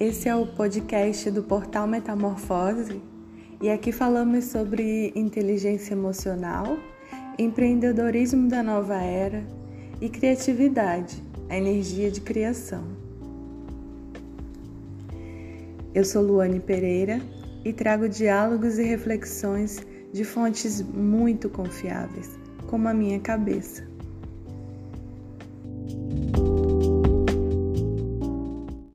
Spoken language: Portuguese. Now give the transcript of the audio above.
Esse é o podcast do Portal Metamorfose e aqui falamos sobre inteligência emocional, empreendedorismo da nova era e criatividade, a energia de criação. Eu sou Luane Pereira e trago diálogos e reflexões de fontes muito confiáveis, como a minha cabeça.